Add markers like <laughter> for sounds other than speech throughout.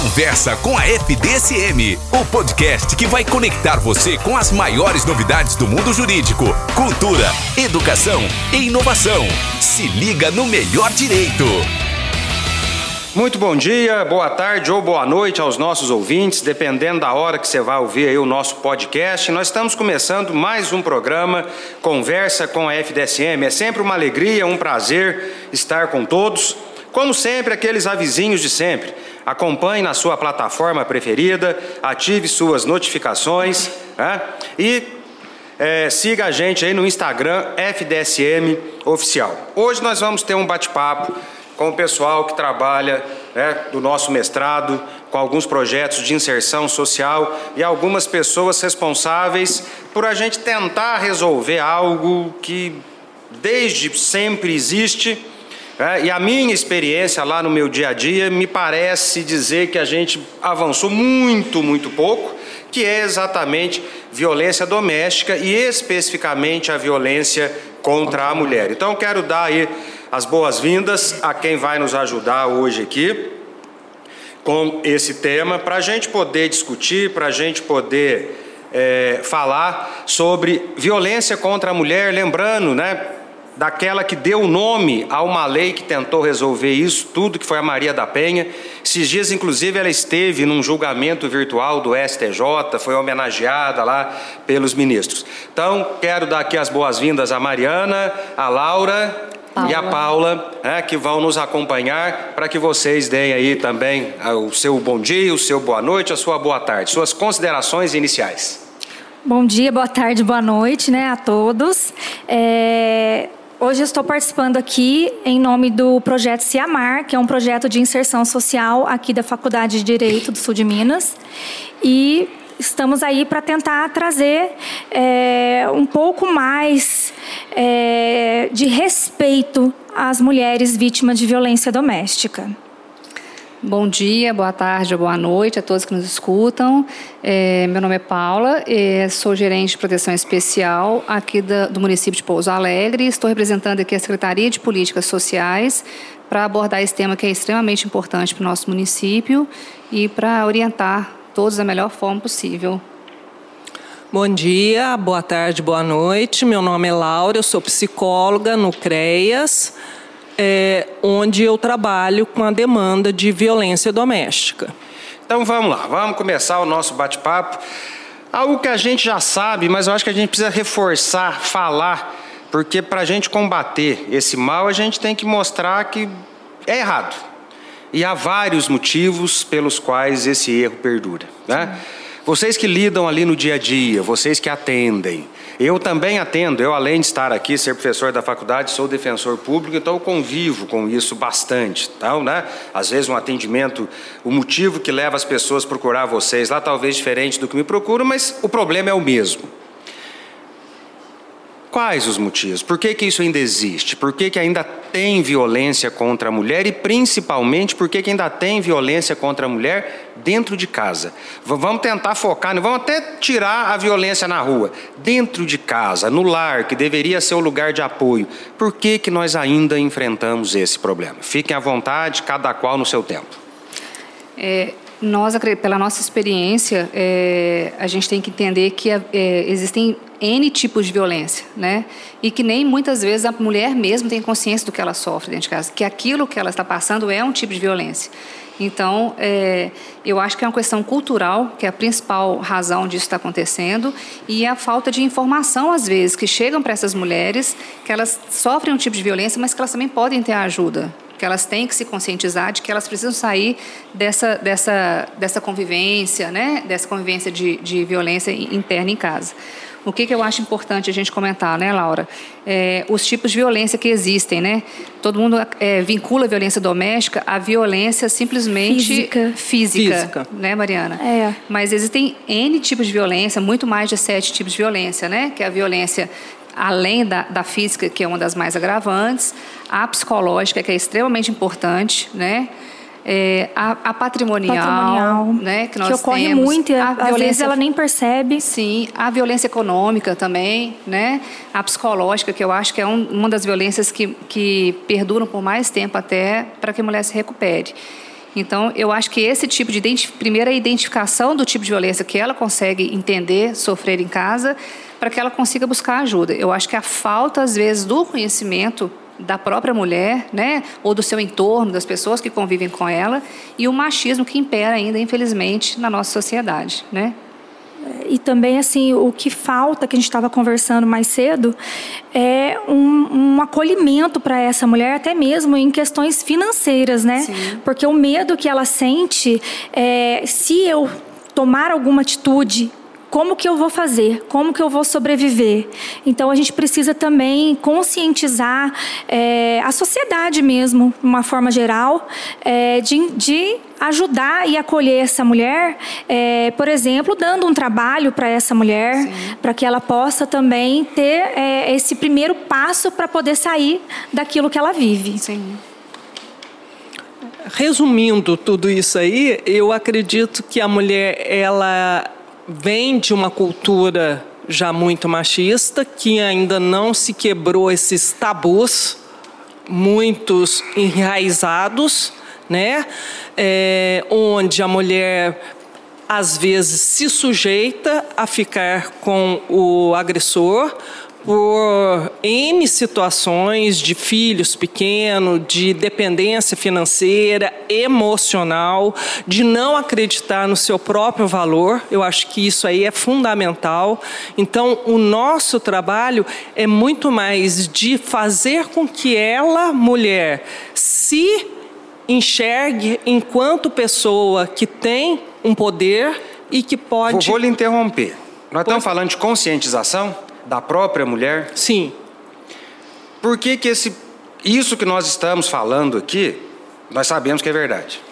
Conversa com a FDSM, o podcast que vai conectar você com as maiores novidades do mundo jurídico, cultura, educação e inovação. Se liga no melhor direito. Muito bom dia, boa tarde ou boa noite aos nossos ouvintes, dependendo da hora que você vai ouvir aí o nosso podcast. Nós estamos começando mais um programa Conversa com a FDSM. É sempre uma alegria, um prazer estar com todos. Como sempre, aqueles avisinhos de sempre. Acompanhe na sua plataforma preferida, ative suas notificações né? e é, siga a gente aí no Instagram FDSM Oficial. Hoje nós vamos ter um bate-papo com o pessoal que trabalha né, do nosso mestrado, com alguns projetos de inserção social e algumas pessoas responsáveis por a gente tentar resolver algo que desde sempre existe. Né, e a minha experiência lá no meu dia a dia me parece dizer que a gente avançou muito, muito pouco, que é exatamente violência doméstica e especificamente a violência contra a mulher. Então, quero dar aí as boas-vindas a quem vai nos ajudar hoje aqui com esse tema, para a gente poder discutir, para a gente poder é, falar sobre violência contra a mulher, lembrando, né, daquela que deu nome a uma lei que tentou resolver isso tudo, que foi a Maria da Penha. Esses dias, inclusive, ela esteve num julgamento virtual do STJ, foi homenageada lá pelos ministros. Então, quero dar aqui as boas-vindas a Mariana, a Laura Paula. e a Paula, né, que vão nos acompanhar para que vocês deem aí também ah, o seu bom dia, o seu boa noite, a sua boa tarde, suas considerações iniciais. Bom dia, boa tarde, boa noite, né, a todos. É... Hoje estou participando aqui em nome do projeto Ciamar, que é um projeto de inserção social aqui da Faculdade de Direito do Sul de Minas. E estamos aí para tentar trazer é, um pouco mais é, de respeito às mulheres vítimas de violência doméstica. Bom dia, boa tarde, boa noite a todos que nos escutam. É, meu nome é Paula, é, sou gerente de proteção especial aqui da, do município de Pouso Alegre. Estou representando aqui a Secretaria de Políticas Sociais para abordar esse tema que é extremamente importante para o nosso município e para orientar todos da melhor forma possível. Bom dia, boa tarde, boa noite. Meu nome é Laura, eu sou psicóloga no CREAS, é, onde eu trabalho com a demanda de violência doméstica. Então vamos lá, vamos começar o nosso bate-papo. Algo que a gente já sabe, mas eu acho que a gente precisa reforçar, falar, porque para a gente combater esse mal, a gente tem que mostrar que é errado e há vários motivos pelos quais esse erro perdura. Né? Vocês que lidam ali no dia a dia, vocês que atendem, eu também atendo, eu além de estar aqui, ser professor da faculdade, sou defensor público, então eu convivo com isso bastante. Então, né? Às vezes um atendimento, o motivo que leva as pessoas a procurar vocês lá talvez diferente do que me procuram, mas o problema é o mesmo. Quais os motivos? Por que, que isso ainda existe? Por que, que ainda tem violência contra a mulher e, principalmente, por que, que ainda tem violência contra a mulher dentro de casa? Vamos tentar focar, vamos até tirar a violência na rua. Dentro de casa, no lar, que deveria ser o lugar de apoio. Por que, que nós ainda enfrentamos esse problema? Fiquem à vontade, cada qual no seu tempo. É, nós, pela nossa experiência, é, a gente tem que entender que é, existem N tipos de violência, né? E que nem muitas vezes a mulher mesmo tem consciência do que ela sofre dentro de casa, que aquilo que ela está passando é um tipo de violência. Então, é, eu acho que é uma questão cultural, que é a principal razão disso está acontecendo, e a falta de informação, às vezes, que chegam para essas mulheres, que elas sofrem um tipo de violência, mas que elas também podem ter ajuda, que elas têm que se conscientizar de que elas precisam sair dessa, dessa, dessa convivência, né? dessa convivência de, de violência interna em casa. O que, que eu acho importante a gente comentar, né, Laura? É, os tipos de violência que existem, né? Todo mundo é, vincula a violência doméstica à violência simplesmente física, física, física. né, Mariana? É. Mas existem N tipos de violência, muito mais de sete tipos de violência, né? Que é a violência além da, da, física, que é uma das mais agravantes, a psicológica, que é extremamente importante, né? É, a, a patrimonial, patrimonial, né, que nós que ocorre temos, muito, a às violência, vezes ela nem percebe. Sim, a violência econômica também, né, a psicológica, que eu acho que é um, uma das violências que, que perduram por mais tempo até para que a mulher se recupere. Então, eu acho que esse tipo de identif primeira identificação do tipo de violência que ela consegue entender, sofrer em casa, para que ela consiga buscar ajuda. Eu acho que a falta às vezes do conhecimento da própria mulher, né, ou do seu entorno, das pessoas que convivem com ela, e o machismo que impera ainda, infelizmente, na nossa sociedade, né? E também, assim, o que falta, que a gente estava conversando mais cedo, é um, um acolhimento para essa mulher, até mesmo em questões financeiras, né? Sim. Porque o medo que ela sente, é, se eu tomar alguma atitude como que eu vou fazer? Como que eu vou sobreviver? Então a gente precisa também conscientizar é, a sociedade mesmo, de uma forma geral, é, de, de, ajudar e acolher essa mulher, é, por exemplo, dando um trabalho para essa mulher, para que ela possa também ter é, esse primeiro passo para poder sair daquilo que ela vive. Sim. Resumindo tudo isso aí, eu acredito que a mulher ela vem de uma cultura já muito machista, que ainda não se quebrou esses tabus, muitos enraizados, né? É, onde a mulher às vezes se sujeita a ficar com o agressor, por N situações de filhos pequenos, de dependência financeira, emocional, de não acreditar no seu próprio valor. Eu acho que isso aí é fundamental. Então, o nosso trabalho é muito mais de fazer com que ela, mulher, se enxergue enquanto pessoa que tem um poder e que pode. Vou, vou lhe interromper. Nós estamos falando de conscientização? Da própria mulher? Sim. Por que, que esse, isso que nós estamos falando aqui, nós sabemos que é verdade?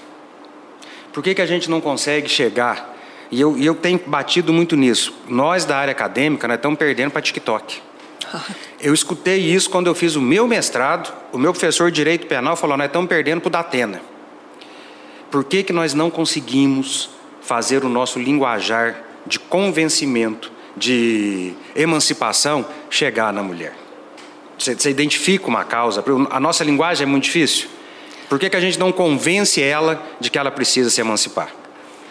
Por que, que a gente não consegue chegar? E eu, e eu tenho batido muito nisso. Nós da área acadêmica, nós estamos perdendo para TikTok. <laughs> Eu escutei isso quando eu fiz o meu mestrado. O meu professor de Direito Penal falou: nós estamos perdendo para o Datena. Por que, que nós não conseguimos fazer o nosso linguajar de convencimento de emancipação chegar na mulher. Você, você identifica uma causa, a nossa linguagem é muito difícil. Por que, que a gente não convence ela de que ela precisa se emancipar?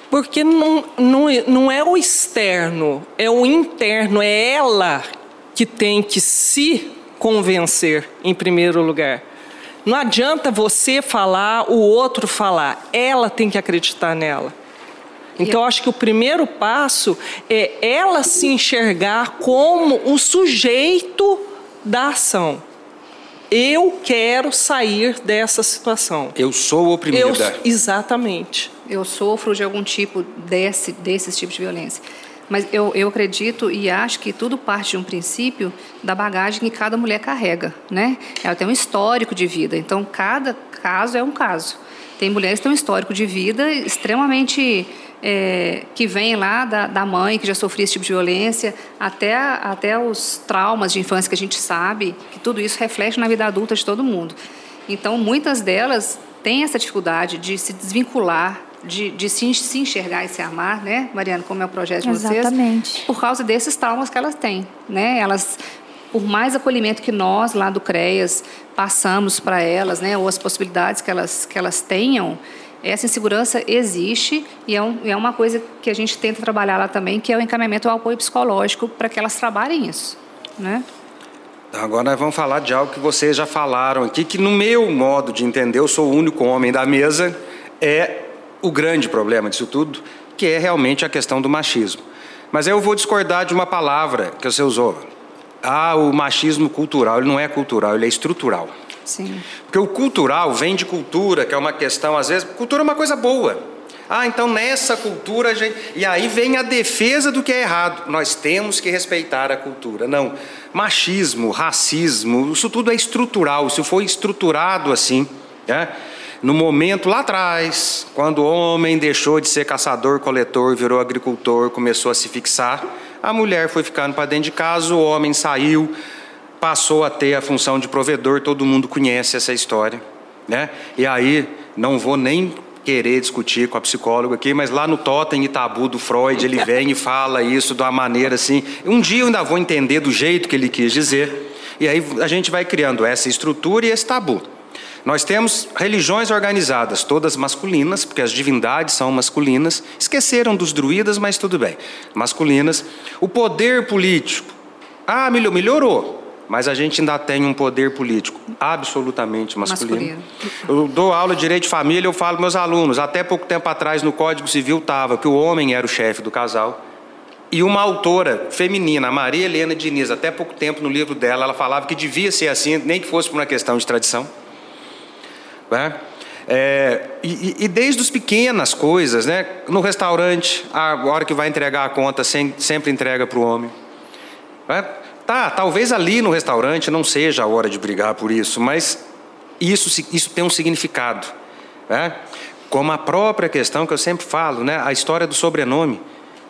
Porque não, não, não é o externo, é o interno, é ela que tem que se convencer em primeiro lugar. Não adianta você falar, o outro falar, ela tem que acreditar nela. Então, acho que o primeiro passo é ela se enxergar como o sujeito da ação. Eu quero sair dessa situação. Eu sou oprimida. Eu, exatamente. Eu sofro de algum tipo desse, desses tipos de violência. Mas eu, eu acredito e acho que tudo parte de um princípio da bagagem que cada mulher carrega, né? Ela tem um histórico de vida, então cada caso é um caso. Tem mulheres que têm um histórico de vida extremamente é, que vem lá da, da, mãe que já sofria esse tipo de violência, até, até os traumas de infância que a gente sabe, que tudo isso reflete na vida adulta de todo mundo. Então, muitas delas têm essa dificuldade de se desvincular, de, de se, se enxergar e se amar, né, Mariana, como é o projeto de vocês? Exatamente. Por causa desses traumas que elas têm, né? Elas por mais acolhimento que nós lá do CREAS passamos para elas, né, ou as possibilidades que elas que elas tenham, essa insegurança existe e é, um, é, uma coisa que a gente tenta trabalhar lá também, que é o encaminhamento ao apoio psicológico para que elas trabalhem isso, né? Agora nós vamos falar de algo que vocês já falaram aqui, que no meu modo de entender, eu sou o único homem da mesa, é o grande problema disso tudo, que é realmente a questão do machismo. Mas eu vou discordar de uma palavra que você usou. Ah, o machismo cultural, ele não é cultural, ele é estrutural. Sim. Porque o cultural vem de cultura, que é uma questão, às vezes, cultura é uma coisa boa. Ah, então nessa cultura a gente. E aí vem a defesa do que é errado. Nós temos que respeitar a cultura. Não. Machismo, racismo, isso tudo é estrutural. Isso foi estruturado assim. Né? No momento lá atrás, quando o homem deixou de ser caçador-coletor, virou agricultor, começou a se fixar, a mulher foi ficando para dentro de casa, o homem saiu, passou a ter a função de provedor, todo mundo conhece essa história. Né? E aí, não vou nem querer discutir com a psicóloga aqui, mas lá no Totem e Tabu do Freud, ele vem e fala isso de uma maneira assim. Um dia eu ainda vou entender do jeito que ele quis dizer, e aí a gente vai criando essa estrutura e esse tabu. Nós temos religiões organizadas, todas masculinas, porque as divindades são masculinas. Esqueceram dos druidas, mas tudo bem. Masculinas. O poder político. Ah, melhorou. Mas a gente ainda tem um poder político absolutamente masculino. masculino. Eu dou aula de direito de família, eu falo para meus alunos, até pouco tempo atrás no Código Civil estava que o homem era o chefe do casal. E uma autora feminina, a Maria Helena Diniz, até pouco tempo no livro dela, ela falava que devia ser assim, nem que fosse por uma questão de tradição. Né? É, e, e, desde as pequenas coisas, né? no restaurante, a hora que vai entregar a conta, sempre entrega para o homem. Né? Tá, talvez ali no restaurante não seja a hora de brigar por isso, mas isso, isso tem um significado. Né? Como a própria questão que eu sempre falo, né? a história do sobrenome.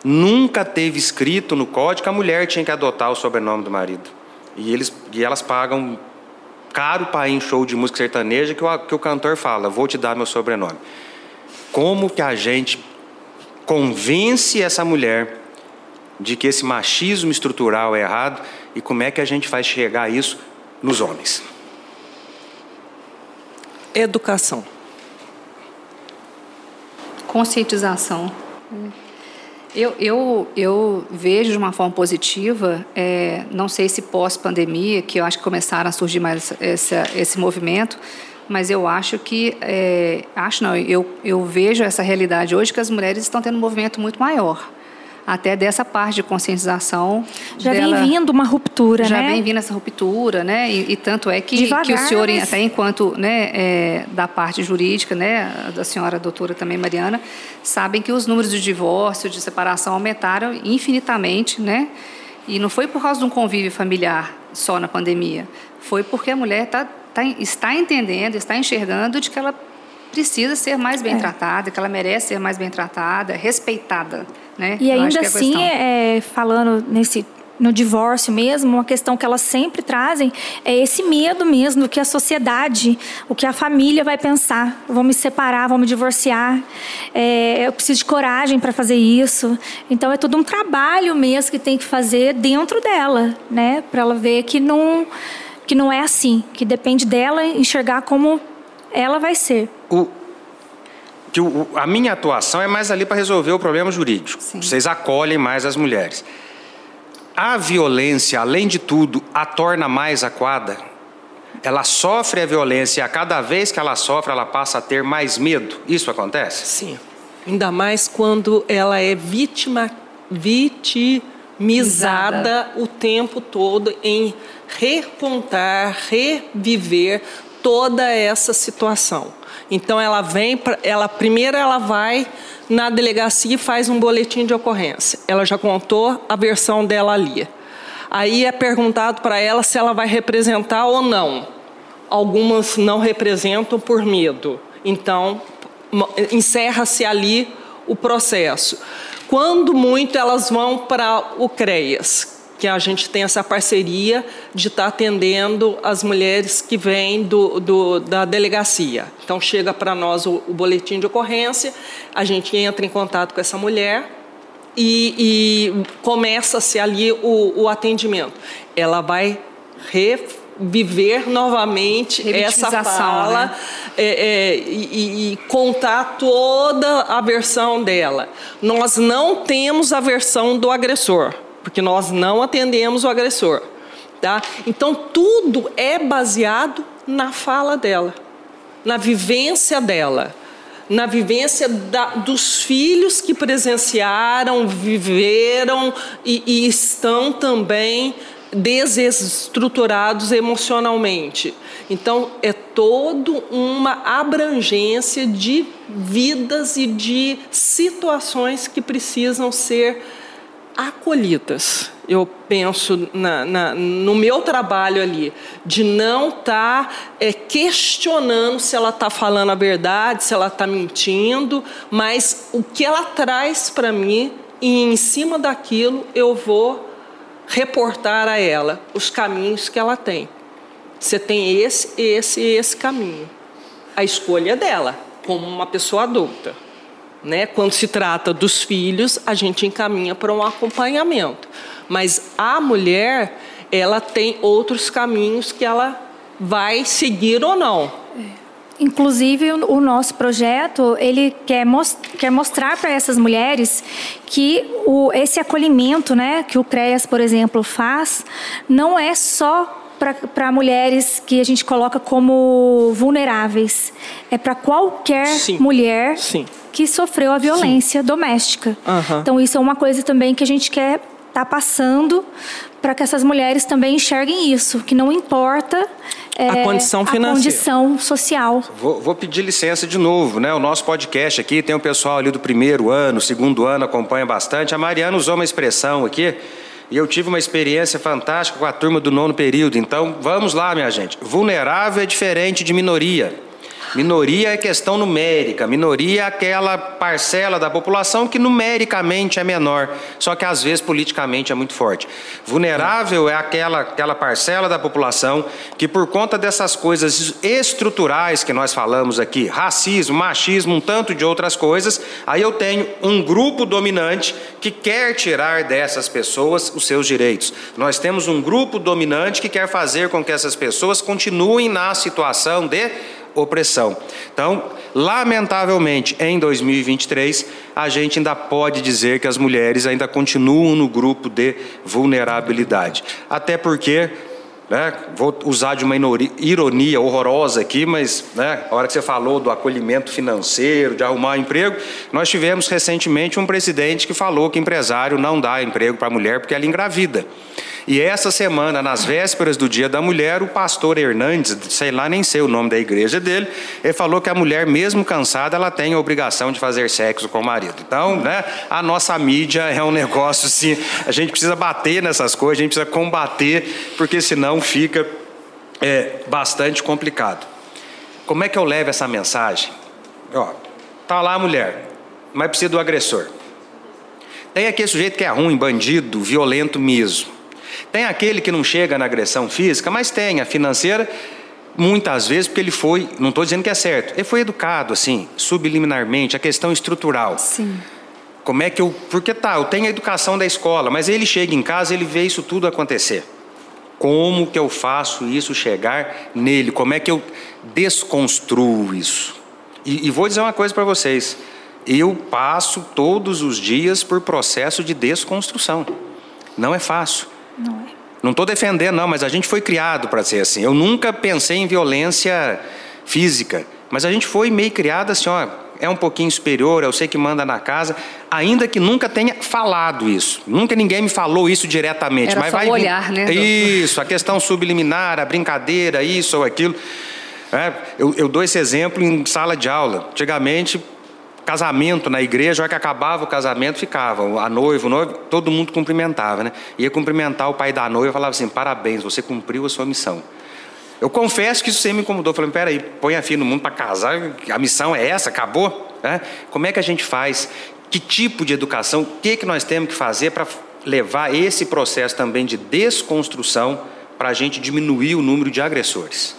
Nunca teve escrito no código que a mulher tinha que adotar o sobrenome do marido. E, eles, e elas pagam caro para ir em show de música sertaneja que o, que o cantor fala, vou te dar meu sobrenome. Como que a gente convence essa mulher de que esse machismo estrutural é errado e como é que a gente faz chegar a isso nos homens? Educação. Conscientização. Eu, eu, eu vejo de uma forma positiva, é, não sei se pós-pandemia, que eu acho que começaram a surgir mais essa, esse movimento, mas eu acho que, é, acho não, eu, eu vejo essa realidade hoje que as mulheres estão tendo um movimento muito maior até dessa parte de conscientização. Já dela, vem vindo uma ruptura, já né? Já vem vindo essa ruptura, né? E, e tanto é que, Devagar, que o senhor, mas... até enquanto né, é, da parte jurídica, né, da senhora doutora também, Mariana, sabem que os números de divórcio, de separação aumentaram infinitamente, né? E não foi por causa de um convívio familiar só na pandemia, foi porque a mulher tá, tá, está entendendo, está enxergando de que ela precisa ser mais bem é. tratada, que ela merece ser mais bem tratada, respeitada. Né? E ainda é assim, é, falando nesse no divórcio mesmo, uma questão que elas sempre trazem é esse medo mesmo do que a sociedade, o que a família vai pensar. Vou me separar, vou me divorciar. É, eu preciso de coragem para fazer isso. Então é todo um trabalho mesmo que tem que fazer dentro dela, né, para ela ver que não que não é assim, que depende dela enxergar como ela vai ser. O, que o, a minha atuação é mais ali para resolver o problema jurídico. Sim. Vocês acolhem mais as mulheres. A violência, além de tudo, a torna mais aquada. Ela sofre a violência e a cada vez que ela sofre, ela passa a ter mais medo. Isso acontece? Sim. Ainda mais quando ela é vítima, vitimizada o tempo todo em recontar, reviver toda essa situação. Então ela vem, ela primeiro ela vai na delegacia e faz um boletim de ocorrência. Ela já contou a versão dela ali. Aí é perguntado para ela se ela vai representar ou não. Algumas não representam por medo. Então encerra-se ali o processo. Quando muito elas vão para o CREAS, que a gente tem essa parceria de estar tá atendendo as mulheres que vêm do, do da delegacia. Então chega para nós o, o, boletim de ocorrência, a gente entra em contato com essa mulher e, e começa-se ali o, o atendimento. Ela vai reviver novamente essa fala né? é, é, e, e, contar toda a versão dela. Nós não temos a versão do agressor porque nós não atendemos o agressor. Tá? Então, tudo é baseado na fala dela, na vivência dela, na vivência da, dos filhos que presenciaram, viveram e, e estão também desestruturados emocionalmente. Então, é toda uma abrangência de vidas e de situações que precisam ser acolhidas. Eu penso na, na, no meu trabalho ali, de não estar tá, é, questionando se ela está falando a verdade, se ela está mentindo, mas o que ela traz para mim, e em cima daquilo eu vou reportar a ela os caminhos que ela tem. Você tem esse, esse e esse caminho. A escolha é dela, como uma pessoa adulta. Né? Quando se trata dos filhos, a gente encaminha para um acompanhamento. Mas a mulher, ela tem outros caminhos que ela vai seguir ou não. Inclusive, o nosso projeto, ele quer, most quer mostrar para essas mulheres que o, esse acolhimento né, que o CREAS, por exemplo, faz, não é só para mulheres que a gente coloca como vulneráveis. É para qualquer Sim. mulher Sim. que sofreu a violência Sim. doméstica. Uhum. Então, isso é uma coisa também que a gente quer estar tá passando para que essas mulheres também enxerguem isso, que não importa é, a condição financeira. A condição social. Vou, vou, pedir licença de novo, né? O nosso podcast aqui tem o pessoal ali do primeiro ano, segundo ano, acompanha bastante. A Mariana usou uma expressão aqui e eu tive uma experiência fantástica com a turma do nono período. Então, vamos lá, minha gente. Vulnerável é diferente de minoria. Minoria é questão numérica, minoria é aquela parcela da população que numericamente é menor, só que às vezes politicamente é muito forte. Vulnerável é aquela, aquela parcela da população que, por conta dessas coisas estruturais que nós falamos aqui, racismo, machismo, um tanto de outras coisas, aí eu tenho um grupo dominante que quer tirar dessas pessoas os seus direitos. Nós temos um grupo dominante que quer fazer com que essas pessoas continuem na situação de opressão. Então, lamentavelmente, em 2023, a gente ainda pode dizer que as mulheres ainda continuam no grupo de vulnerabilidade. Até porque né? Vou usar de uma ironia horrorosa aqui, mas né, a hora que você falou do acolhimento financeiro, de arrumar emprego, nós tivemos recentemente um presidente que falou que empresário não dá emprego para mulher porque ela engravida. E essa semana, nas vésperas do Dia da Mulher, o pastor Hernandes, sei lá, nem sei o nome da igreja dele, ele falou que a mulher, mesmo cansada, ela tem a obrigação de fazer sexo com o marido. Então, né, a nossa mídia é um <laughs> negócio assim, a gente precisa bater nessas coisas, a gente precisa combater, porque senão fica é, bastante complicado. Como é que eu levo essa mensagem? Ó, tá lá a mulher, mas precisa do agressor. Tem aquele sujeito que é ruim, bandido, violento mesmo. Tem aquele que não chega na agressão física, mas tem a financeira, muitas vezes porque ele foi, não estou dizendo que é certo, ele foi educado assim, subliminarmente, a questão estrutural. Sim. Como é que eu. Porque tá, eu tenho a educação da escola, mas ele chega em casa ele vê isso tudo acontecer. Como que eu faço isso chegar nele? Como é que eu desconstruo isso? E, e vou dizer uma coisa para vocês. Eu passo todos os dias por processo de desconstrução. Não é fácil. Não é. Não estou defendendo, não, mas a gente foi criado para ser assim. Eu nunca pensei em violência física, mas a gente foi meio criado assim, ó, é um pouquinho superior, eu sei que manda na casa, ainda que nunca tenha falado isso. Nunca ninguém me falou isso diretamente. Era mas só vai olhar, né? Isso, a questão subliminar, a brincadeira, isso ou aquilo. É, eu, eu dou esse exemplo em sala de aula. Antigamente, casamento na igreja, a hora que acabava o casamento, ficava a noiva, o noivo, todo mundo cumprimentava, né? Ia cumprimentar o pai da noiva e falava assim: parabéns, você cumpriu a sua missão. Eu confesso que isso sempre me incomodou. Falei, peraí, põe a filha no mundo para casar, a missão é essa, acabou? É? Como é que a gente faz? Que tipo de educação? O que, que nós temos que fazer para levar esse processo também de desconstrução para a gente diminuir o número de agressores?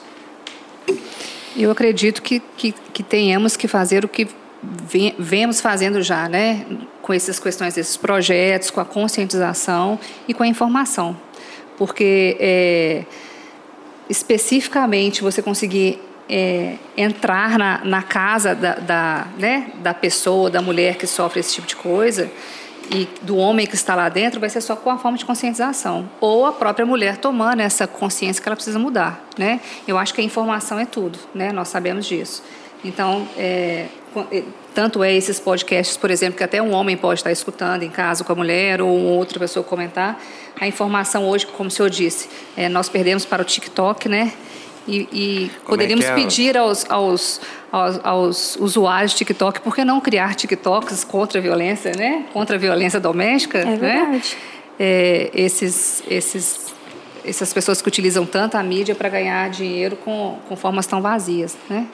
Eu acredito que, que, que tenhamos que fazer o que vemos fazendo já, né, com essas questões, esses projetos, com a conscientização e com a informação, porque é, especificamente você conseguir é, entrar na, na casa da, da, né, da pessoa, da mulher que sofre esse tipo de coisa e do homem que está lá dentro vai ser só com a forma de conscientização ou a própria mulher tomando essa consciência que ela precisa mudar, né? Eu acho que a informação é tudo, né? Nós sabemos disso. Então, é, é, tanto é esses podcasts, por exemplo, que até um homem pode estar escutando em casa com a mulher ou outra pessoa comentar. A informação hoje, como o senhor disse, é, nós perdemos para o TikTok, né? E, e é poderíamos é é? pedir aos, aos, aos, aos, usuários de TikTok, por que não criar TikToks contra a violência, né? Contra a violência doméstica, é né? verdade. Né? É, esses, esses, essas pessoas que utilizam tanto a mídia para ganhar dinheiro com, com formas tão vazias, né?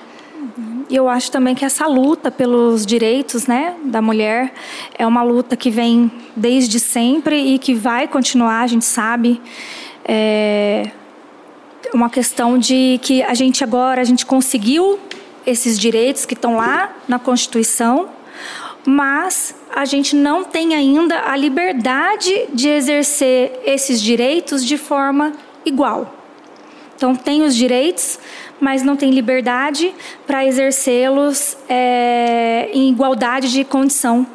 E eu acho também que essa luta pelos direitos né, da mulher é uma luta que vem desde sempre e que vai continuar, a gente sabe. É uma questão de que a gente agora a gente conseguiu esses direitos que estão lá na Constituição, mas a gente não tem ainda a liberdade de exercer esses direitos de forma igual. Então, tem os direitos, mas não tem liberdade para exercê-los é, em igualdade de condição.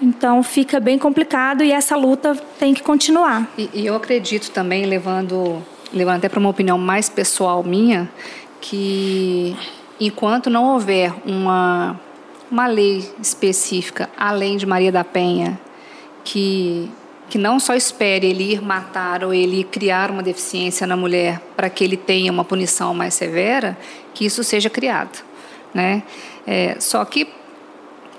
Então fica bem complicado e essa luta tem que continuar. E, e eu acredito também, levando, levando até para uma opinião mais pessoal minha, que enquanto não houver uma, uma lei específica, além de Maria da Penha, que, que não só espere ele ir matar ou ele criar uma deficiência na mulher para que ele tenha uma punição mais severa, que isso seja criado. Né? É, só que,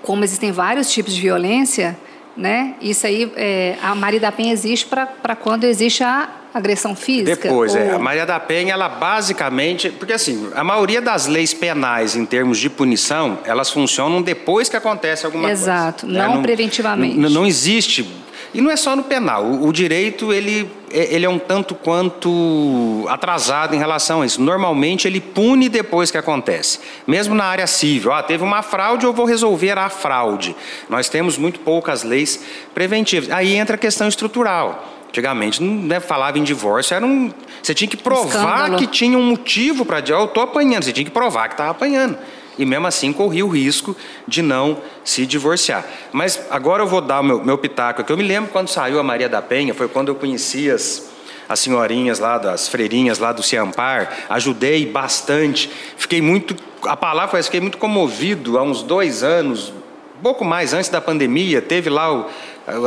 como existem vários tipos de violência, né? Isso aí, é, a Maria da Penha existe para quando existe a agressão física? Depois, ou... é. A Maria da Penha, ela basicamente. Porque assim, a maioria das leis penais em termos de punição, elas funcionam depois que acontece alguma Exato, coisa. Exato, não, né? preventivamente. Não, não existe e não é só no penal. O, o, direito ele, é, ele é um tanto quanto atrasado em relação a isso. Normalmente ele pune depois que acontece. Mesmo na área civil, ah, teve uma fraude, eu vou resolver a fraude. Nós temos muito poucas leis preventivas. Aí entra a questão estrutural. Antigamente não né, falava em divórcio, era um, você tinha que provar Escândalo. que tinha um motivo para eu estou apanhando, você tinha que provar que estava apanhando e mesmo assim corria o risco de não se divorciar. Mas agora eu vou dar o meu, meu pitaco, que eu me lembro quando saiu a Maria da Penha, foi quando eu conheci as, as senhorinhas lá, das freirinhas lá do Ciampar, ajudei bastante, fiquei muito, a palavra foi, fiquei muito comovido há uns dois anos, pouco mais antes da pandemia, teve lá o,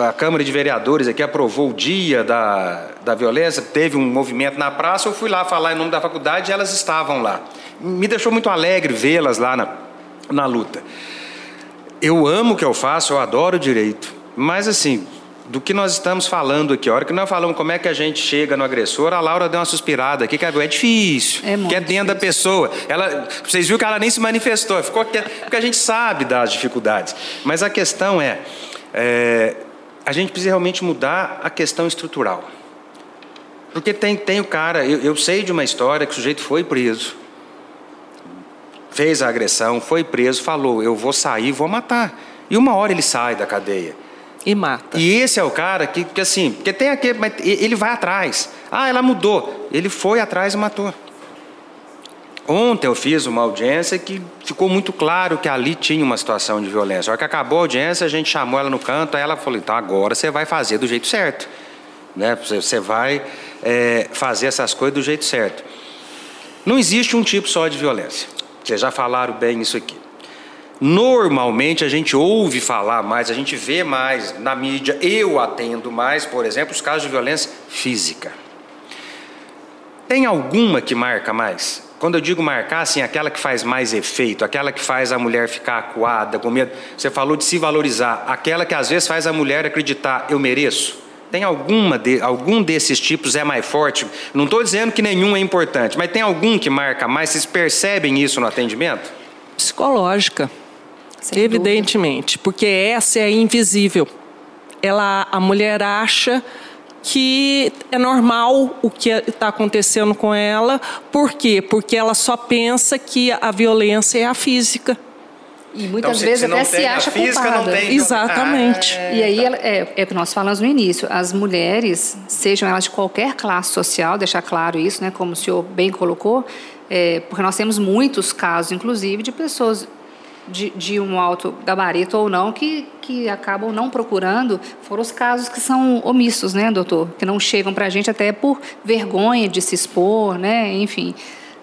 a Câmara de Vereadores aqui aprovou o dia da, da violência, teve um movimento na praça, eu fui lá falar em nome da faculdade e elas estavam lá me deixou muito alegre vê-las lá na, na luta. Eu amo o que eu faço, eu adoro o direito, mas assim, do que nós estamos falando aqui, a hora que nós falamos como é que a gente chega no agressor, a Laura deu uma suspirada aqui, que é difícil, é que é dentro difícil. da pessoa. Ela, vocês viram que ela nem se manifestou, ficou porque a gente sabe das dificuldades. Mas a questão é, é a gente precisa realmente mudar a questão estrutural. Porque tem, tem o cara, eu, eu sei de uma história que o sujeito foi preso, fez a agressão, foi preso, falou: Eu vou sair, vou matar. E uma hora ele sai da cadeia. E mata. E esse é o cara que, que assim, porque tem aquele, mas ele vai atrás. Ah, ela mudou. Ele foi atrás e matou. Ontem eu fiz uma audiência que ficou muito claro que ali tinha uma situação de violência. A hora que acabou a audiência, a gente chamou ela no canto, aí ela falou: então agora você vai fazer do jeito certo. Né? Você vai é, fazer essas coisas do jeito certo. Não existe um tipo só de violência. Vocês já falaram bem isso aqui. Normalmente a gente ouve falar mais, a gente vê mais na mídia, eu atendo mais, por exemplo, os casos de violência física. Tem alguma que marca mais? Quando eu digo marcar, assim, aquela que faz mais efeito, aquela que faz a mulher ficar acuada, com medo. Você falou de se valorizar, aquela que às vezes faz a mulher acreditar, eu mereço. Tem alguma de, algum desses tipos é mais forte? Não estou dizendo que nenhum é importante, mas tem algum que marca mais? Vocês percebem isso no atendimento? Psicológica, Sem evidentemente, dúvida. porque essa é invisível. Ela, a mulher acha que é normal o que está acontecendo com ela. Por quê? Porque ela só pensa que a violência é a física. E muitas então, vezes se até se acha física, culpada. Tem, Exatamente. Ah, é, e aí tá. é, é o que nós falamos no início. As mulheres, sejam elas de qualquer classe social, deixar claro isso, né, como o senhor bem colocou, é, porque nós temos muitos casos, inclusive, de pessoas de, de, um alto gabarito ou não que, que acabam não procurando foram os casos que são omissos, né, doutor? Que não chegam para a gente até por vergonha de se expor, né? Enfim.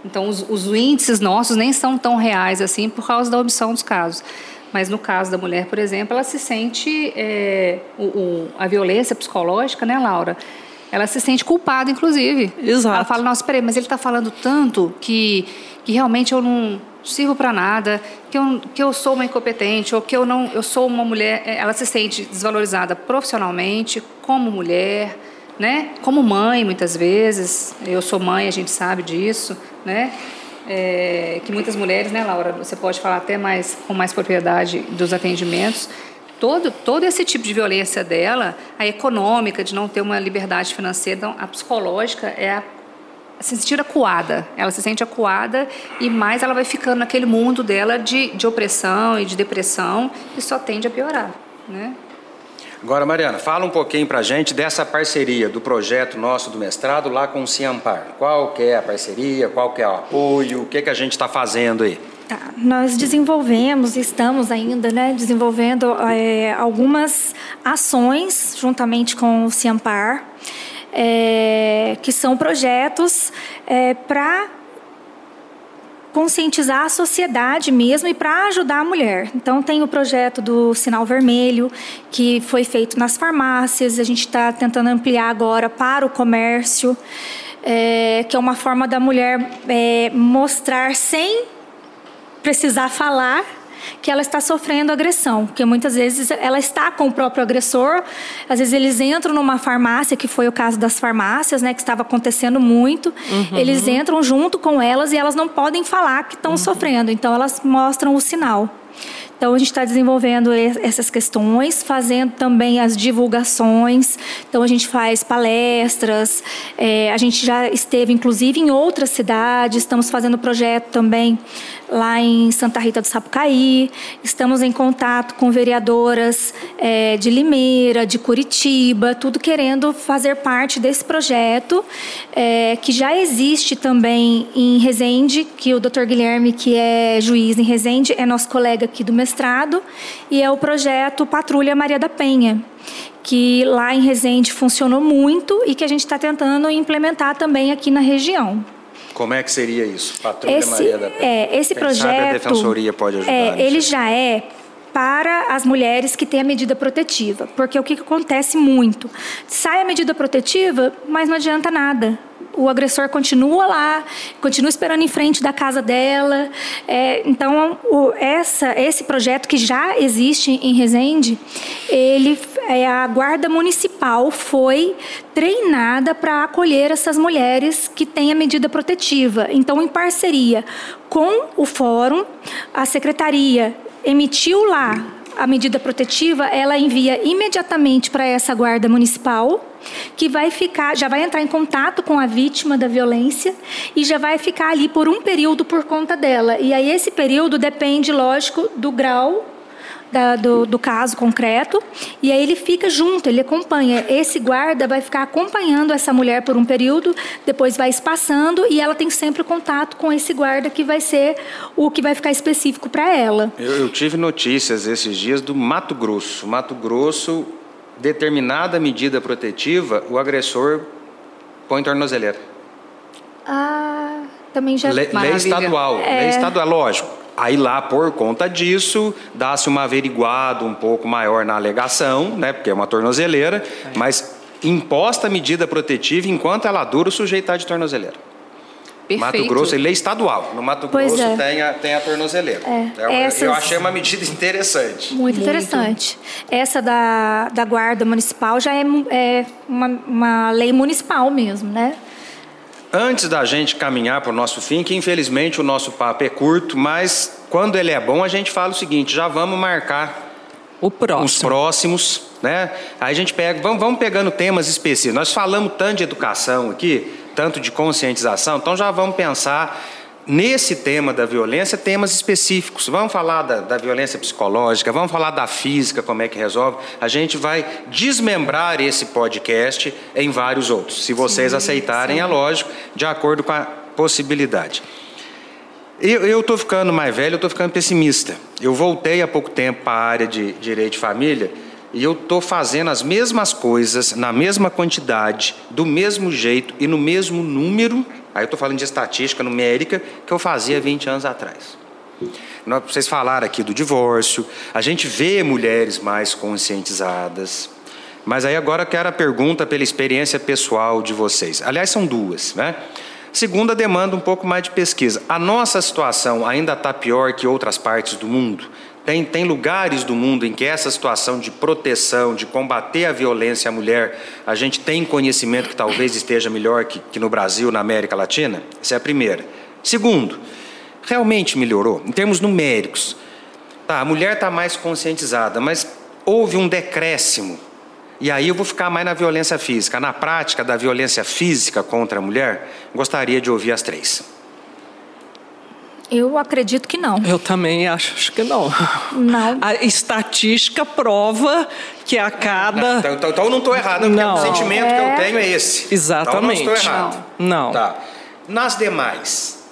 Então, os, os índices nossos nem são tão reais assim por causa da omissão dos casos. Mas no caso da mulher, por exemplo, ela se sente é, o, o, a violência psicológica, né, Laura? Ela se sente culpada, inclusive. Exato. Ela fala: Nossa, peraí, mas ele está falando tanto que, que realmente eu não sirvo para nada, que eu, que eu sou uma incompetente ou que eu não, eu sou uma mulher. É, ela se sente desvalorizada profissionalmente, como mulher, né? Como mãe, muitas vezes. Eu sou mãe, a gente sabe disso né? É, que muitas mulheres, né, Laura, você pode falar até mais com mais propriedade dos atendimentos. Todo, todo esse tipo de violência dela, a econômica, de não ter uma liberdade financeira, então, a psicológica é a se sentir acuada. Ela se sente acuada e mais ela vai ficando naquele mundo dela de, de opressão e de depressão e só tende a piorar, né? Agora, Mariana, fala um pouquinho para a gente dessa parceria do projeto nosso do mestrado lá com o Ciampar. Qual que é a parceria, qual que é o apoio, o que, que a gente está fazendo aí? Tá, nós desenvolvemos, estamos ainda né, desenvolvendo é, algumas ações juntamente com o Ciampar, é, que são projetos é, para conscientizar a sociedade mesmo e para ajudar a mulher. Então, tem o projeto do Sinal Vermelho, que foi feito nas farmácias, a gente está tentando ampliar agora para o comércio, é, que é uma forma da mulher é, mostrar sem precisar falar que ela está sofrendo agressão, porque muitas vezes ela está com o próprio agressor, às vezes eles entram numa farmácia, que foi o caso das farmácias, né, que estava acontecendo muito, uhum. eles entram junto com elas e elas não podem falar que estão uhum. sofrendo, então elas mostram o sinal. Então, a gente está desenvolvendo essas questões, fazendo também as divulgações. Então, a gente faz palestras, é, a gente já esteve, inclusive, em outras cidades, estamos fazendo projeto também lá em Santa Rita do Sapucaí, estamos em contato com vereadoras é, de Limeira, de Curitiba, tudo querendo fazer parte desse projeto, é, que já existe também em Resende, que o Dr. Guilherme, que é juiz em Resende, é nosso colega aqui do mestrado, e é o projeto Patrulha Maria da Penha, que lá em Resende funcionou muito e que a gente está tentando implementar também aqui na região. Como é que seria isso? Patrulha esse, Maria da Penha. É, esse Quem projeto. Sabe a defensoria pode ajudar. É, ele já é para as mulheres que têm a medida protetiva, porque o que, que acontece muito? Sai a medida protetiva, mas não adianta nada o agressor continua lá, continua esperando em frente da casa dela. É, então, o, essa, esse projeto que já existe em Resende, ele, é, a guarda municipal foi treinada para acolher essas mulheres que têm a medida protetiva. Então, em parceria com o fórum, a secretaria emitiu lá a medida protetiva, ela envia imediatamente para essa guarda municipal, que vai ficar, já vai entrar em contato com a vítima da violência e já vai ficar ali por um período por conta dela. E aí esse período depende, lógico, do grau da, do, do, caso concreto, e aí ele fica junto, ele acompanha. Esse guarda vai ficar acompanhando essa mulher por um período, depois vai espaçando e ela tem sempre contato com esse guarda que vai ser o que vai ficar específico para ela. Eu, eu tive notícias esses dias do Mato Grosso. Mato Grosso, determinada medida protetiva, o agressor põe tornozeleira. Ah, também já... Le, lei estadual, é... lei estadual, lógico Aí lá, por conta disso, dá-se uma averiguado um pouco maior na alegação, né, porque é uma tornozeleira, é. mas imposta a medida protetiva enquanto ela dura o sujeito está de tornozeleira. Perfeito. Mato Grosso, ele é estadual. No Mato pois Grosso é. tem, a, tem a tornozeleira. É. Eu, Essas... eu achei uma medida interessante. Muito, Muito. interessante. Essa da, da Guarda Municipal já é, é uma, uma lei municipal mesmo, né? Antes da gente caminhar para o nosso fim, que infelizmente o nosso papo é curto, mas quando ele é bom, a gente fala o seguinte: já vamos marcar o próximo. os próximos, né? Aí a gente pega, vamos, vamos pegando temas específicos. Nós falamos tanto de educação aqui, tanto de conscientização, então já vamos pensar nesse tema da violência, temas específicos. Vamos falar da, da, violência psicológica, vamos falar da física, como é que resolve. A gente vai desmembrar esse podcast em vários outros. Se vocês sim, aceitarem, sim. é lógico, de acordo com a possibilidade. Eu estou ficando mais velho, eu estou ficando pessimista. Eu voltei há pouco tempo para a área de direito de família e eu estou fazendo as mesmas coisas, na mesma quantidade, do mesmo jeito e no mesmo número Aí eu estou falando de estatística numérica que eu fazia 20 anos atrás. Vocês falaram aqui do divórcio, a gente vê mulheres mais conscientizadas, mas aí agora eu quero a pergunta pela experiência pessoal de vocês. Aliás, são duas, né? Segunda demanda um pouco mais de pesquisa. A nossa situação ainda está pior que outras partes do mundo? Tem, tem lugares do mundo em que essa situação de proteção, de combater a violência à mulher, a gente tem conhecimento que talvez esteja melhor que, que no Brasil, na América Latina? Essa é a primeira. Segundo, realmente melhorou, em termos numéricos. Tá, a mulher está mais conscientizada, mas houve um decréscimo. E aí eu vou ficar mais na violência física. Na prática da violência física contra a mulher, gostaria de ouvir as três. Eu acredito que não. Eu também acho, acho que não. Não. A estatística prova que a cada. Então, então, então eu não estou errado, porque Não. o sentimento que eu tenho é esse. Exatamente. Então eu não estou errado. Não. Tá. Nas demais,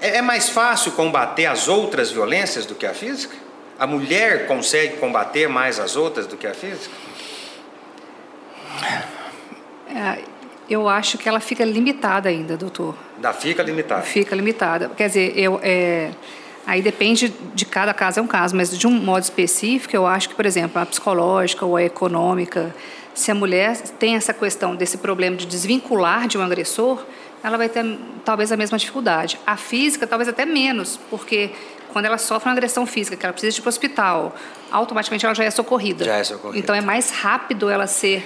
é, é mais fácil combater as outras violências do que a física? A mulher consegue combater mais as outras do que a física? É, eu acho que ela fica limitada ainda, doutor. Da fica limitada. Fica limitada. Quer dizer, eu, é, aí depende de cada caso, é um caso, mas de um modo específico, eu acho que, por exemplo, a psicológica ou a econômica, se a mulher tem essa questão desse problema de desvincular de um agressor, ela vai ter talvez a mesma dificuldade. A física, talvez até menos, porque quando ela sofre uma agressão física, que ela precisa ir para o hospital, automaticamente ela já é socorrida. Já é socorrida. Então é mais rápido ela ser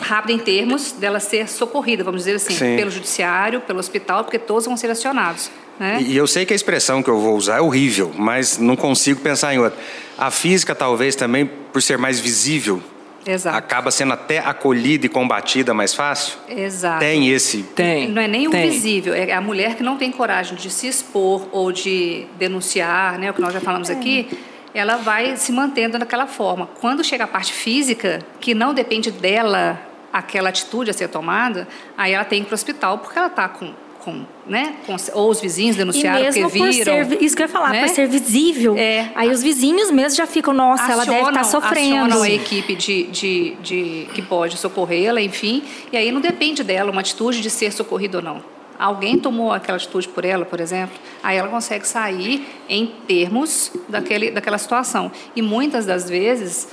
rápida em termos dela ser socorrida, vamos dizer assim, Sim. pelo judiciário, pelo hospital, porque todos vão ser acionados. Né? E eu sei que a expressão que eu vou usar é horrível, mas não consigo pensar em outra. A física, talvez também, por ser mais visível, Exato. acaba sendo até acolhida e combatida mais fácil? Exato. Tem esse. Tem. Não é nem o tem. visível, é a mulher que não tem coragem de se expor ou de denunciar, né, o que nós já falamos aqui, ela vai se mantendo daquela forma. Quando chega a parte física, que não depende dela aquela atitude a ser tomada, aí ela tem que ir para o hospital porque ela está com, com, né, com, ou os vizinhos denunciaram porque por viram. ser, isso que eu ia falar, né? por ser visível, É. aí os vizinhos mesmo já ficam, nossa, ela deve estar sofrendo. Acionam a equipe de, de, de, que pode socorrê-la, enfim. E aí não depende dela uma atitude de ser socorrida ou não. Alguém tomou aquela atitude por ela, por exemplo, aí ela consegue sair em termos daquele, daquela situação. E muitas das vezes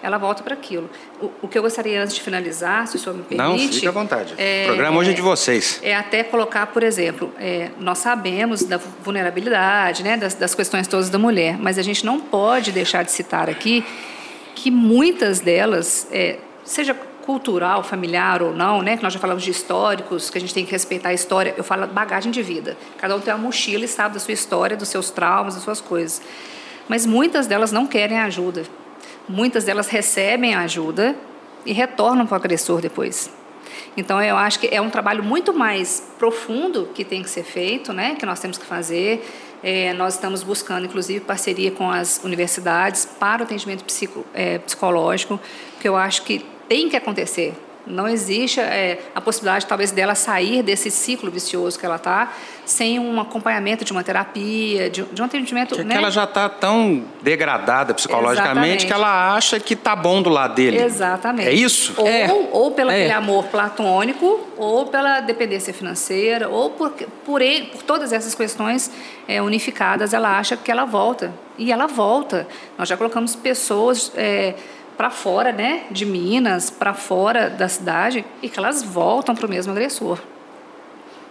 ela volta para aquilo. O, o que eu gostaria antes de finalizar, se o senhor me permite. Não, fique à vontade. é- o programa hoje é de vocês. é até colocar, por exemplo, é, nós sabemos da vulnerabilidade, né, das, das questões todas da mulher, mas a gente não pode deixar de citar aqui que muitas delas, é, seja cultural, familiar ou não, né, que nós já falamos de históricos, que a gente tem que respeitar a história, eu falo bagagem de vida. Cada um tem uma mochila e sabe da sua história, dos seus traumas, das suas coisas. Mas muitas delas não querem ajuda. Muitas delas recebem ajuda e retornam para o agressor depois. Então, eu acho que é um trabalho muito mais profundo que tem que ser feito, né? que nós temos que fazer. É, nós estamos buscando, inclusive, parceria com as universidades para o atendimento psico, é, psicológico, porque eu acho que tem que acontecer. Não existe é, a possibilidade, talvez, dela sair desse ciclo vicioso que ela está sem um acompanhamento de uma terapia, de, de um atendimento. Que, né? que ela já está tão degradada psicologicamente Exatamente. que ela acha que tá bom do lado dele. Exatamente. É isso? Ou, É. ou pelo É. amor platônico, ou pela dependência financeira, ou por, por, ele- por todas essas questões é, unificadas, ela acha que ela volta. E ela volta. Nós já colocamos pessoas para fora né, de Minas, para fora da cidade, e que elas voltam para o mesmo agressor.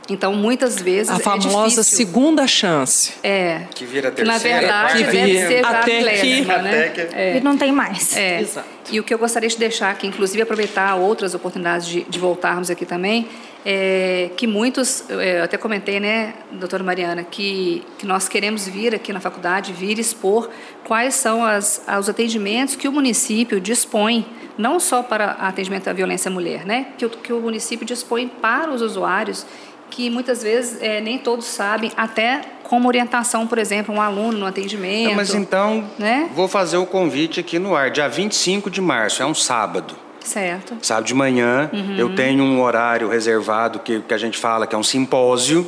Então, muitas vezes. A é famosa difícil. segunda chance. É. Que vira Que, na terceira, verdade, quarta, deve ser já Até a que- né? até que- É. E não tem mais. É. Exato. E o que eu gostaria de deixar aqui, inclusive aproveitar outras oportunidades de, de voltarmos aqui também, é que muitos, é, eu até comentei, né, doutora Mariana, que, que nós queremos vir aqui na faculdade, vir expor quais são as, os atendimentos que o município dispõe, não só para atendimento à violência à mulher, né, que o, que o município dispõe para os usuários, que muitas vezes é, nem todos sabem, até como orientação, por exemplo, um aluno no atendimento. Não, mas então, Né? vou fazer o convite aqui no ar. Dia 25 de março, é um sábado. Certo. Sábado de manhã, Uhum. eu tenho um horário reservado que, que a gente fala que é um simpósio.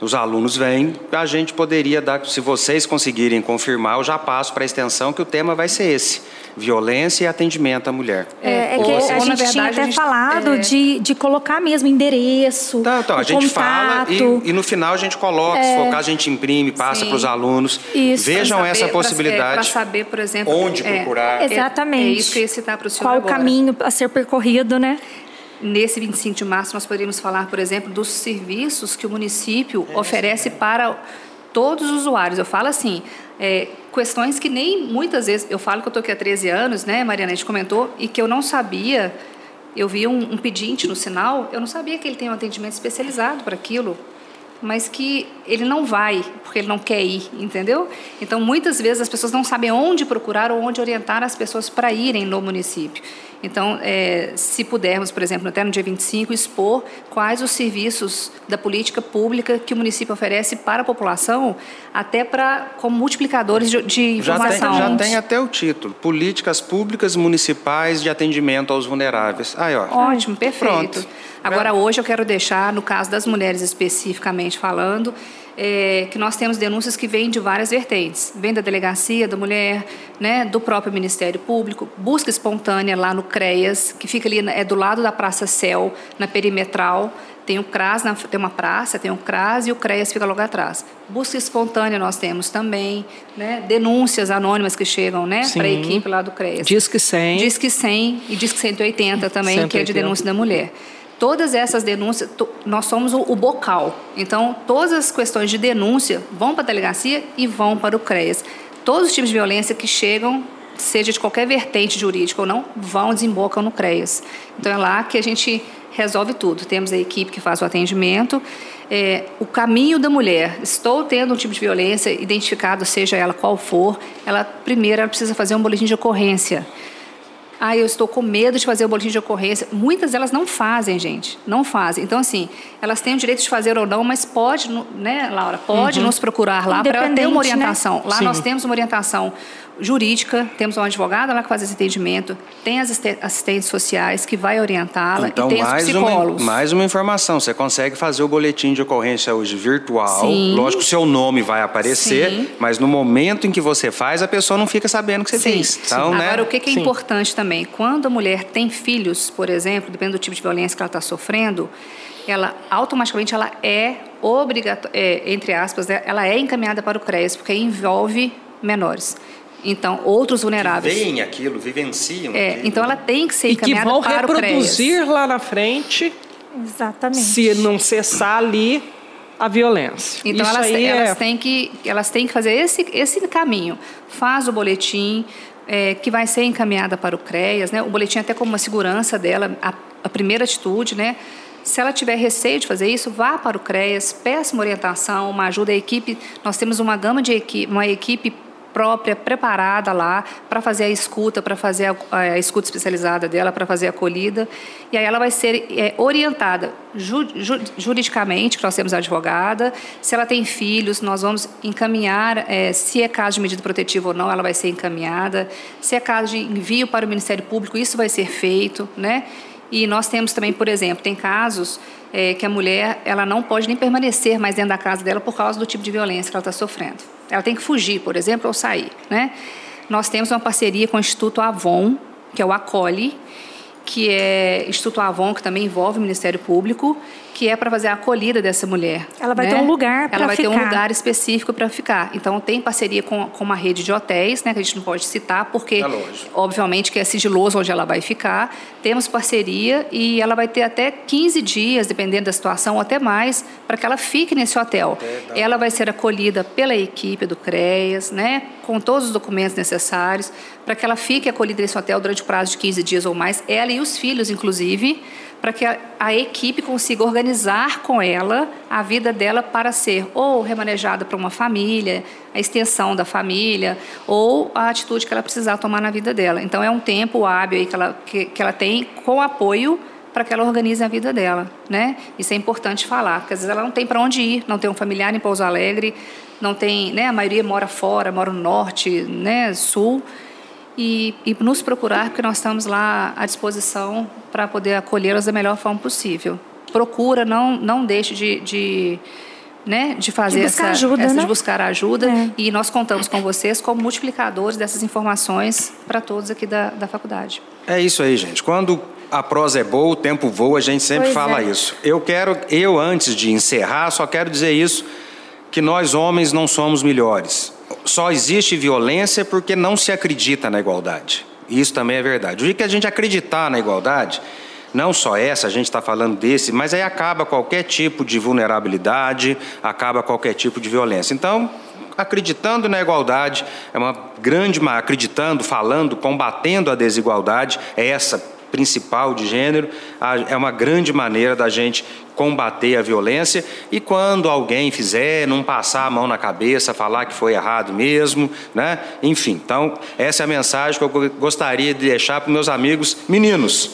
Os alunos vêm, a gente poderia dar, se vocês conseguirem confirmar, eu já passo para a extensão que o tema vai ser esse: violência e atendimento à mulher. É, é que ou, a na gente tinha verdade, até a gente- falado é. de, de colocar mesmo endereço, Então, então a gente fala contato. e, e no final a gente coloca, se for caso a gente imprime, passa para os alunos. Isso. Vejam saber- essa é, Para possibilidade. saber, por exemplo. Onde é, procurar. é- Exatamente. É, isso que eu ia citar para o senhor Qual agora. o caminho a ser percorrido, né? Nesse 25 de março, nós poderíamos falar, por exemplo, dos serviços que o município oferece para todos os usuários. Eu falo assim, é, questões que nem muitas vezes. Eu falo que eu estou aqui há 13 anos, né, Mariana? A gente comentou, e que eu não sabia. Eu vi um, um pedinte no sinal, eu não sabia que ele tem um atendimento especializado para aquilo. mas que ele não vai porque ele não quer ir, entendeu? Então, muitas vezes as pessoas não sabem onde procurar ou onde orientar as pessoas para irem no município. Então, é, se pudermos, por exemplo, até no dia 25, expor quais os serviços da política pública que o município oferece para a população, até para como multiplicadores de, de informação. Já tem, já tem até o título: Políticas Públicas Municipais de Atendimento aos Vulneráveis. Aí, ó. Ótimo, perfeito. Pronto. Agora, hoje eu quero deixar, no caso das mulheres especificamente falando, é, que nós temos denúncias que vêm de várias vertentes. Vem da delegacia da mulher, né, do próprio Ministério Público, busca espontânea lá no CREAS, que fica ali, é do lado da Praça Céu, na perimetral. Tem o CRAS, na, tem uma praça, tem o CRAS e o CREAS fica logo atrás. Busca espontânea nós temos também, né? denúncias anônimas que chegam né? para a equipe lá do CREAS. Diz que 100. Diz que 100 e diz que 180 também, 180. que é de denúncia da mulher. Todas essas denúncias, nós somos o, o, bocal. Então, todas as questões de denúncia vão para a delegacia e vão para o CREAS. Todos os tipos de violência que chegam, seja de qualquer vertente jurídica ou não, vão desembocam no CREAS. Então, é lá que a gente resolve tudo. Temos a equipe que faz o atendimento. É, o caminho da mulher. Estou tendo um tipo de violência identificado, seja ela qual for, ela primeiro ela precisa fazer um boletim de ocorrência. Ah, eu estou com medo de fazer o boletim de ocorrência. Muitas delas não fazem, gente. Não fazem. Então, assim, elas têm o direito de fazer ou não, mas pode, né, Laura? Pode uhum. nos procurar lá para ter uma né? orientação. Né? Lá Sim. nós temos uma orientação jurídica, temos uma advogada lá que faz esse atendimento, tem as assistentes sociais que vai orientá-la então, e tem mais os psicólogos. Uma, mais uma informação, você consegue fazer o boletim de ocorrência hoje virtual, Sim. lógico que o seu nome vai aparecer, Sim. mas no momento em que você faz, a pessoa não fica sabendo que você Sim. fez. Então, Sim. Né? Agora, o que é importante também, quando a mulher tem filhos, por exemplo, dependendo do tipo de violência que ela está sofrendo, ela automaticamente ela é obrigatória, é, entre aspas, né, ela é encaminhada para o CRES, porque envolve menores. Então, outros vulneráveis. Que veem aquilo, vivenciam é, aquilo. Então, ela tem que ser encaminhada para o CREAS. E que vão reproduzir lá na frente. Exatamente. Se não cessar ali a violência. Então, elas, elas, é... têm que, elas têm que fazer esse, esse caminho. Faz o boletim, é, que vai ser encaminhada para o CREAS, né? O boletim até como uma segurança dela, a, a primeira atitude, né? Se ela tiver receio de fazer isso, vá para o CREAS, peça uma orientação, uma ajuda. A equipe, nós temos uma gama de equipe, uma equipe própria, preparada lá para fazer a escuta, para fazer a, a, escuta especializada dela, para fazer a acolhida. E aí ela vai ser é, orientada ju, ju, juridicamente, que nós temos a advogada. Se ela tem filhos, nós vamos encaminhar, é, se é caso de medida protetiva ou não, ela vai ser encaminhada. Se é caso de envio para o Ministério Público, isso vai ser feito, né? E nós temos também, por exemplo, tem casos é, que a mulher ela não pode nem permanecer mais dentro da casa dela por causa do tipo de violência que ela está sofrendo. Ela tem que fugir, por exemplo, ou sair. Né? Nós temos uma parceria com o Instituto Avon, que é o Acolhe, que é Instituto Avon, que também envolve o Ministério Público, que é para fazer a acolhida dessa mulher. Ela vai né? ter um lugar para ficar. Ela vai ter um lugar específico para ficar. Então, tem parceria com, com uma rede de hotéis, né, que a gente não pode citar, porque, é obviamente, que é sigiloso onde ela vai ficar. Temos parceria e ela vai ter até 15 dias, dependendo da situação, ou até mais, para que ela fique nesse hotel. É, ela vai ser acolhida pela equipe do CREAS, né, com todos os documentos necessários, para que ela fique acolhida nesse hotel durante o prazo de 15 dias ou mais, ela e os filhos, inclusive, para que a, a, equipe consiga organizar com ela a vida dela para ser ou remanejada para uma família, a extensão da família, ou a atitude que ela precisar tomar na vida dela. Então, é um tempo hábil que ela, que, que ela tem com apoio para que ela organize a vida dela, né? Isso é importante falar, porque às vezes ela não tem para onde ir, não tem um familiar em Pouso Alegre, não tem, né? A maioria mora fora, mora no norte, né? Sul, e, e nos procurar, porque nós estamos lá à disposição para poder acolhê-las da melhor forma possível. Procura, não, não deixe de, de né, de fazer de essa, ajuda, essa né? de buscar ajuda é. e nós contamos com vocês como multiplicadores dessas informações para todos aqui da, da faculdade. É isso aí, gente. Quando a prosa é boa, o tempo voa, a gente sempre pois fala é. isso. Eu quero, eu antes de encerrar, só quero dizer isso que nós homens não somos melhores só existe violência porque não se acredita na igualdade. Isso também é verdade. O dia que a gente acreditar na igualdade, não só essa, a gente está falando desse, mas aí acaba qualquer tipo de vulnerabilidade, acaba qualquer tipo de violência. Então, acreditando na igualdade, é uma grande, acreditando, falando, combatendo a desigualdade, é essa principal de gênero, é uma grande maneira da gente combater a violência e quando alguém fizer, não passar a mão na cabeça, falar que foi errado mesmo, né? Enfim, então essa é a mensagem que eu gostaria de deixar para meus amigos meninos.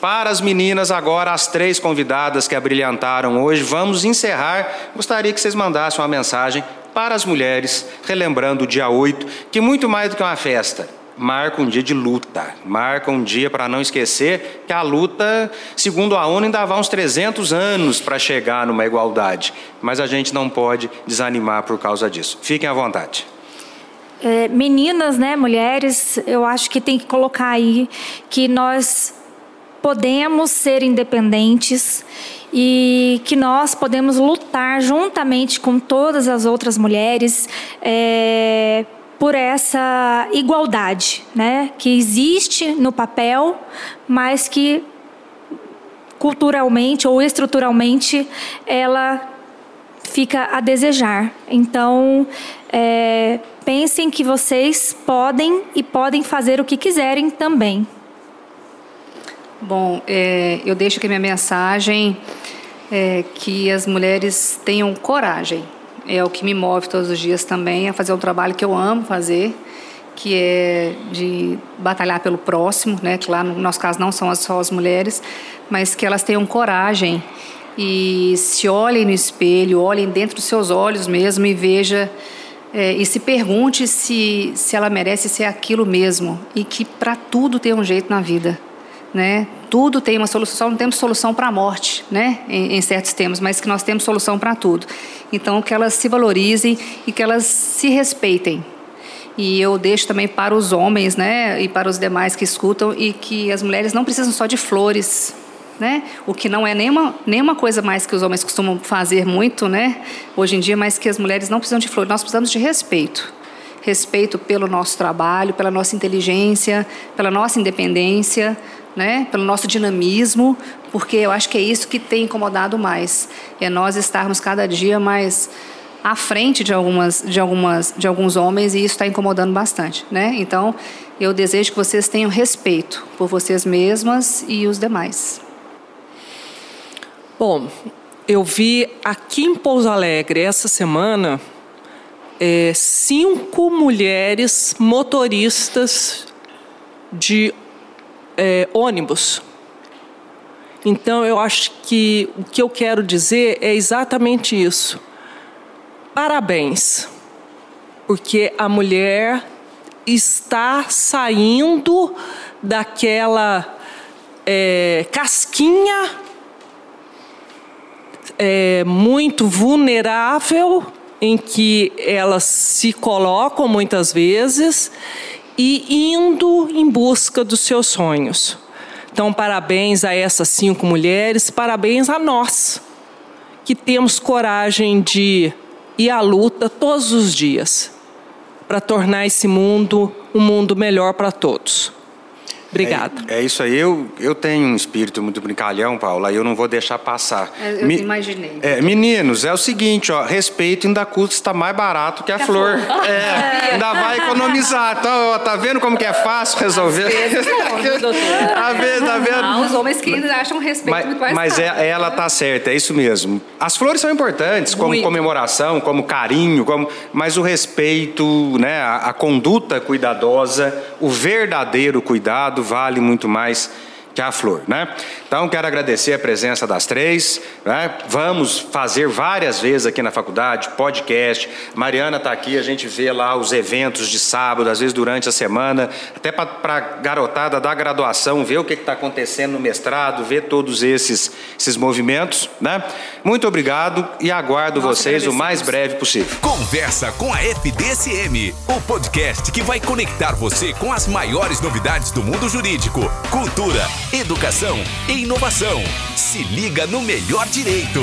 Para as meninas, agora, as três convidadas que abrilhantaram hoje, vamos encerrar. Gostaria que vocês mandassem uma mensagem para as mulheres, relembrando o dia 8, que muito mais do que uma festa, marca um dia de luta, marca um dia para não esquecer que a luta, segundo a ONU, ainda vai uns 300 anos para chegar numa igualdade, mas a gente não pode desanimar por causa disso. Fiquem à vontade. É, meninas, né, mulheres, eu acho que tem que colocar aí que nós podemos ser independentes e que nós podemos lutar juntamente com todas as outras mulheres é, por essa igualdade, né, que existe no papel, mas que culturalmente ou estruturalmente ela fica a desejar. Então, é, pensem que vocês podem e podem fazer o que quiserem também. Bom, é, eu deixo aqui minha mensagem é, que as mulheres tenham coragem. É o que me move todos os dias também a fazer um trabalho que eu amo fazer, que é de batalhar pelo próximo, né? Que lá no nosso caso não são só as mulheres, mas que elas tenham coragem e se olhem no espelho, olhem dentro dos seus olhos mesmo e veja é, e se pergunte se se ela merece ser aquilo mesmo e que para tudo tem um jeito na vida né? Tudo tem uma solução, só não temos solução para a morte, né? Em, em, certos temas, mas que nós temos solução para tudo. Então, que elas se valorizem e que elas se respeitem. E eu deixo também para os homens, né? E para os demais que escutam e que as mulheres não precisam só de flores, né? O que não é nenhuma, nenhuma coisa mais que os homens costumam fazer muito, né? Hoje em dia, mas que as mulheres não precisam de flores. Nós precisamos de respeito respeito pelo nosso trabalho, pela nossa inteligência, pela nossa independência, né, pelo nosso dinamismo, porque eu acho que é isso que tem incomodado mais. É nós estarmos cada dia mais à frente de algumas de algumas de alguns homens e isso está incomodando bastante, né? Então, eu desejo que vocês tenham respeito por vocês mesmas e os demais. Bom, eu vi aqui em Pouso Alegre essa semana é, cinco mulheres motoristas de é, ônibus. Então, eu acho que o que eu quero dizer é exatamente isso. Parabéns, porque a mulher está saindo daquela é, casquinha é, muito vulnerável em que elas se colocam muitas vezes e indo em busca dos seus sonhos. Então, parabéns a essas cinco mulheres, parabéns a nós, que temos coragem de ir à luta todos os dias para tornar esse mundo um mundo melhor para todos. Obrigada. É, é, isso aí. Eu, eu tenho um espírito muito brincalhão, Paula, e eu não vou deixar passar. É, eu Me, imaginei. É, meninos, é o seguinte, ó, respeito ainda custa mais barato que a, flor. flor. É, <laughs> ainda vai economizar. Então, ó, tá vendo como que é fácil resolver? Às vezes não, doutor? Tá vendo, tá vendo? Ah, os homens que ainda acham respeito mas, muito mais Mas é, ela tá certa, é isso mesmo. As flores são importantes, como muito. comemoração, como carinho, como, mas o respeito, né, a, a conduta cuidadosa, o verdadeiro cuidado, vale muito mais que a flor, né? Então, quero agradecer a presença das três. Né? Vamos fazer várias vezes aqui na faculdade, podcast. Mariana está aqui, a gente vê lá os eventos de sábado, às vezes durante a semana, até para a garotada da graduação, ver o que está acontecendo no mestrado, ver todos esses, esses movimentos. Né? Muito obrigado e aguardo Nós vocês o mais breve possível. Conversa com a FDSM, o podcast que vai conectar você com as maiores novidades do mundo jurídico, cultura, educação e inovação. Se liga no melhor direito.